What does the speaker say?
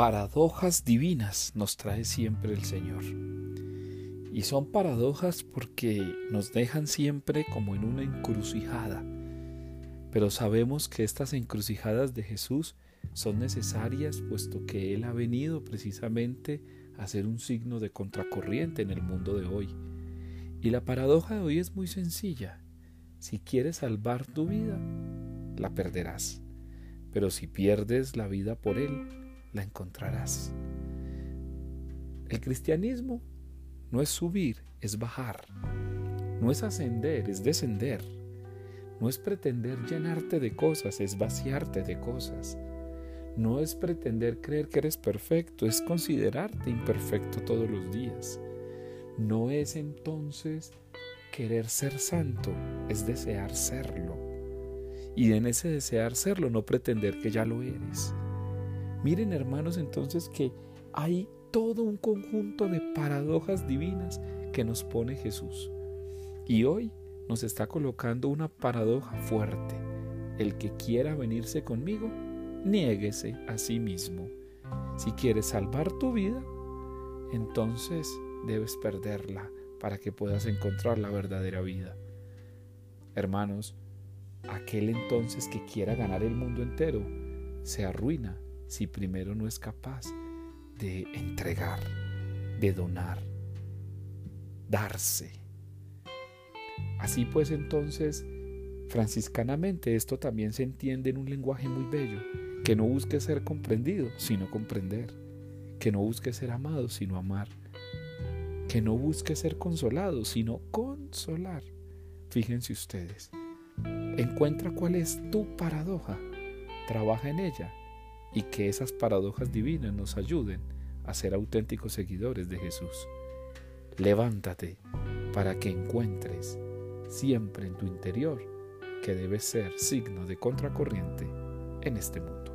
Paradojas divinas nos trae siempre el Señor. Y son paradojas porque nos dejan siempre como en una encrucijada. Pero sabemos que estas encrucijadas de Jesús son necesarias puesto que Él ha venido precisamente a ser un signo de contracorriente en el mundo de hoy. Y la paradoja de hoy es muy sencilla. Si quieres salvar tu vida, la perderás. Pero si pierdes la vida por Él, la encontrarás. El cristianismo no es subir, es bajar. No es ascender, es descender. No es pretender llenarte de cosas, es vaciarte de cosas. No es pretender creer que eres perfecto, es considerarte imperfecto todos los días. No es entonces querer ser santo, es desear serlo. Y en ese desear serlo no pretender que ya lo eres. Miren hermanos entonces que hay todo un conjunto de paradojas divinas que nos pone Jesús. Y hoy nos está colocando una paradoja fuerte. El que quiera venirse conmigo, niéguese a sí mismo. Si quieres salvar tu vida, entonces debes perderla para que puedas encontrar la verdadera vida. Hermanos, aquel entonces que quiera ganar el mundo entero se arruina si primero no es capaz de entregar, de donar, darse. Así pues entonces, franciscanamente esto también se entiende en un lenguaje muy bello, que no busque ser comprendido, sino comprender, que no busque ser amado, sino amar, que no busque ser consolado, sino consolar. Fíjense ustedes, encuentra cuál es tu paradoja, trabaja en ella y que esas paradojas divinas nos ayuden a ser auténticos seguidores de Jesús. Levántate para que encuentres siempre en tu interior que debes ser signo de contracorriente en este mundo.